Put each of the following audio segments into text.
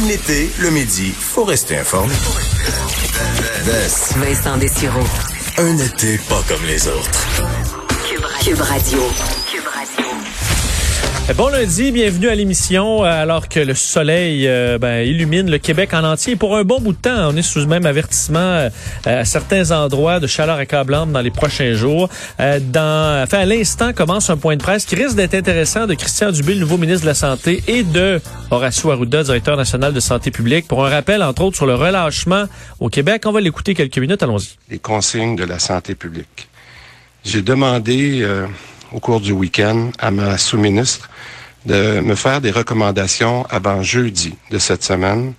Même l'été, le midi, faut rester informé. Vincent Dessureau. Un été pas comme les autres. Cube Radio. Eh, Bon lundi, bienvenue à l'émission. euh, Alors que le soleil euh, ben, illumine le Québec en entier. Pour un bon bout de temps, on est sous le même avertissement euh, à certains endroits de chaleur accablante dans les prochains jours. Euh, dans, à l'instant commence un point de presse qui risque d'être intéressant de Christian Dubé, nouveau ministre de la Santé, et de Horacio Arruda, directeur national de santé publique, pour un rappel, entre autres, sur le relâchement au Québec. On va l'écouter quelques minutes. Allons-y. les consignes de la santé publique. J'ai demandé au cours du week-end à ma sous-ministre de me faire des recommandations avant jeudi de cette semaine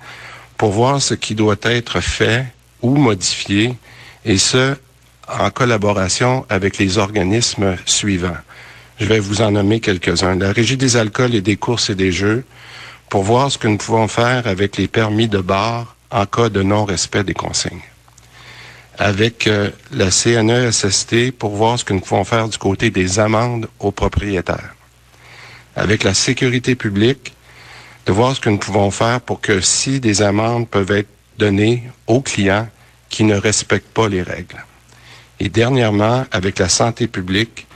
pour voir ce qui doit être fait ou modifié, et ce, en collaboration avec les organismes suivants. Je vais vous en nommer quelques-uns. La Régie des alcools et des courses et des jeux, pour voir ce que nous pouvons faire avec les permis de bar en cas de non-respect des consignes avec euh, la CNESST pour voir ce que nous pouvons faire du côté des amendes aux propriétaires. Avec la sécurité publique, de voir ce que nous pouvons faire pour que si des amendes peuvent être données aux clients qui ne respectent pas les règles. Et dernièrement, avec la santé publique,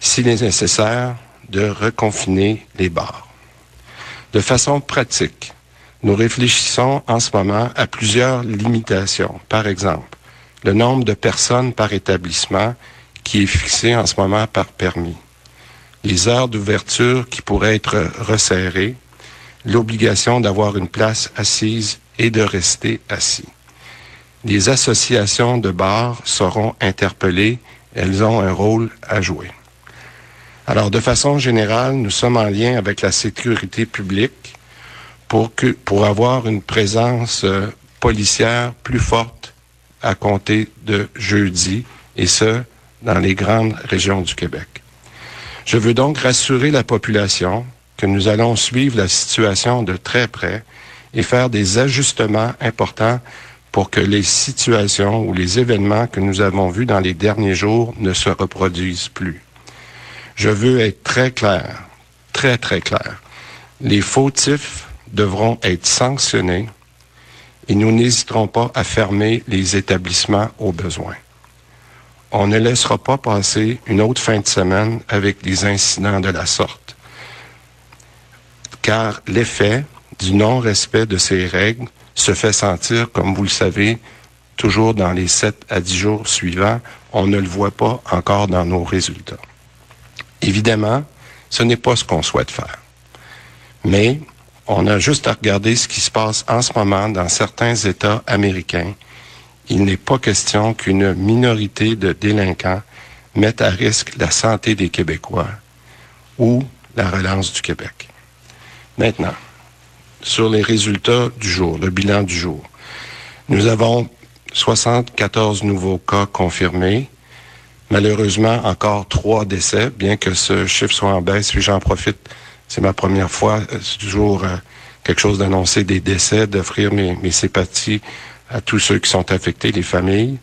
s'il est nécessaire, de reconfiner les bars. De façon pratique, nous réfléchissons en ce moment à plusieurs limitations. Par exemple, le nombre de personnes par établissement qui est fixé en ce moment par permis, les heures d'ouverture qui pourraient être resserrées, l'obligation d'avoir une place assise et de rester assis. Les associations de bars seront interpellées, elles ont un rôle à jouer. Alors, de façon générale, nous sommes en lien avec la sécurité publique pour, que, pour avoir une présence euh, policière plus forte à compter de jeudi, et ce, dans les grandes régions du Québec. Je veux donc rassurer la population que nous allons suivre la situation de très près et faire des ajustements importants pour que les situations ou les événements que nous avons vus dans les derniers jours ne se reproduisent plus. Je veux être très clair, très très clair. Les fautifs devront être sanctionnés et nous n'hésiterons pas à fermer les établissements au besoin. On ne laissera pas passer une autre fin de semaine avec des incidents de la sorte. Car l'effet du non-respect de ces règles se fait sentir, comme vous le savez, toujours dans les 7 à 10 jours suivants. On ne le voit pas encore dans nos résultats. Évidemment, ce n'est pas ce qu'on souhaite faire. Mais on a juste à regarder ce qui se passe en ce moment dans certains États américains. Il n'est pas question qu'une minorité de délinquants mette à risque la santé des Québécois ou la relance du Québec. Maintenant, sur les résultats du jour, le bilan du jour. Nous avons 74 nouveaux cas confirmés. Malheureusement, encore trois décès, bien que ce chiffre soit en baisse. Puis j'en profite, c'est ma première fois, euh, c'est toujours euh, quelque chose d'annoncer des décès, d'offrir mes, mes sympathies à tous ceux qui sont affectés, les familles.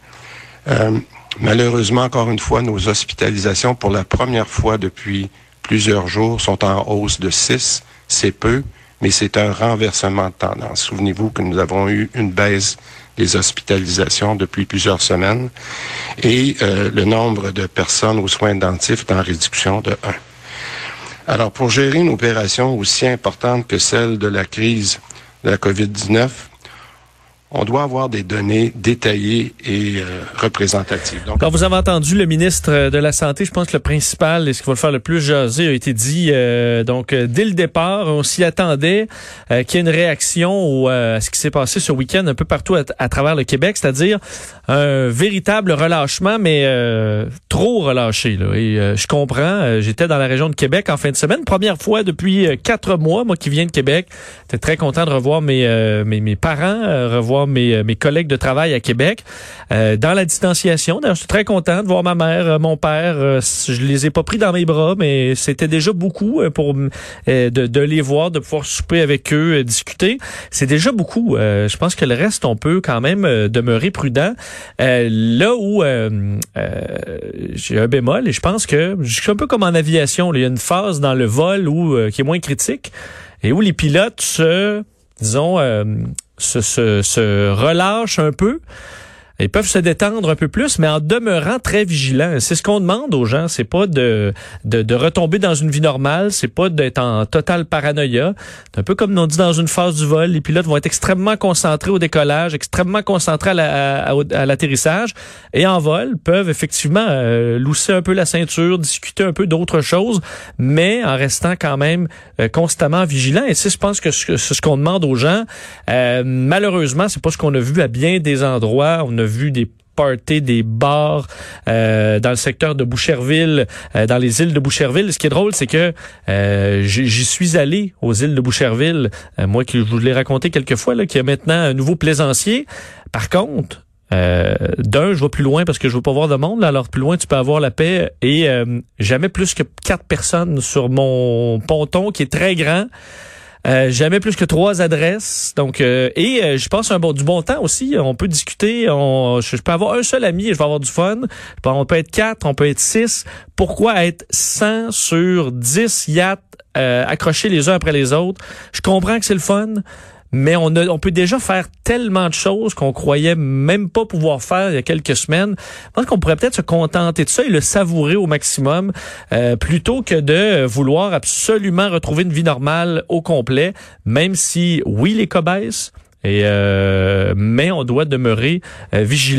Euh, malheureusement, encore une fois, nos hospitalisations, pour la première fois depuis plusieurs jours, sont en hausse de 6. C'est peu, mais c'est un renversement de tendance. Souvenez-vous que nous avons eu une baisse des hospitalisations depuis plusieurs semaines et euh, le nombre de personnes aux soins intensifs est en réduction de 1. Alors, pour gérer une opération aussi importante que celle de la crise de la COVID-19, on doit avoir des données détaillées et euh, représentatives. Donc, Quand vous avez entendu le ministre de la Santé, je pense que le principal et ce qui va le faire le plus jaser a été dit euh, donc euh, dès le départ, on s'y attendait qu'il y ait une réaction à ce qui s'est passé ce week-end un peu partout à, travers le Québec, c'est-à-dire un véritable relâchement, mais trop relâché. Là. Et je comprends, j'étais dans la région de Québec en fin de semaine, première fois depuis quatre mois, moi qui viens de Québec, j'étais très content de revoir mes, mes, mes parents, revoir mes, euh, mes collègues de travail à Québec euh, dans la distanciation. Je suis très content de voir ma mère, euh, mon père. je les ai pas pris dans mes bras, mais c'était déjà beaucoup pour de, de, les voir, de pouvoir souper avec eux, discuter. C'est déjà beaucoup. je pense que le reste, on peut quand même demeurer prudent. là où j'ai un bémol, et je pense que je suis un peu comme en aviation. il y a une phase dans le vol où qui est moins critique et où les pilotes se disons, se, se, se relâche un peu. Ils peuvent se détendre un peu plus, mais en demeurant très vigilants. C'est ce qu'on demande aux gens. C'est pas de, de, de, retomber dans une vie normale. C'est pas d'être en total paranoïa. C'est un peu comme on dit dans une phase du vol. Les pilotes vont être extrêmement concentrés au décollage, extrêmement concentrés à, l'atterrissage. Et en vol, peuvent effectivement euh, un peu la ceinture, discuter un peu d'autres choses, mais en restant quand même euh, constamment vigilants. Et c'est, je pense que c'est ce qu'on demande aux gens. Euh, malheureusement, c'est pas ce qu'on a vu à bien des endroits. Vu des parties, des bars euh, dans le secteur de Boucherville, euh, dans les îles de Boucherville. Ce qui est drôle, c'est que euh, j'y suis allé aux îles de Boucherville, moi qui vous l'ai raconté quelques fois, là, qu'il y a maintenant un nouveau plaisancier. Par contre, d'un, je vais plus loin parce que je veux pas voir de monde. alors plus loin, tu peux avoir la paix et jamais plus que quatre personnes sur mon ponton qui est très grand. Euh, jamais plus que trois adresses. Donc euh, et euh, je pense un bon du bon temps aussi. On peut discuter. On, je, peux avoir un seul ami et je vais avoir du fun. On peut être quatre, on peut être six. Pourquoi être 100 sur 10 yachts accrochés les uns après les autres? Je comprends que c'est le fun mais on, a, on peut déjà faire tellement de choses qu'on croyait même pas pouvoir faire il y a quelques semaines. Je pense qu'on pourrait peut-être se contenter de ça et le savourer au maximum euh, plutôt que de vouloir absolument retrouver une vie normale au complet, même si oui les cobayes, et euh, mais on doit demeurer euh, vigilant.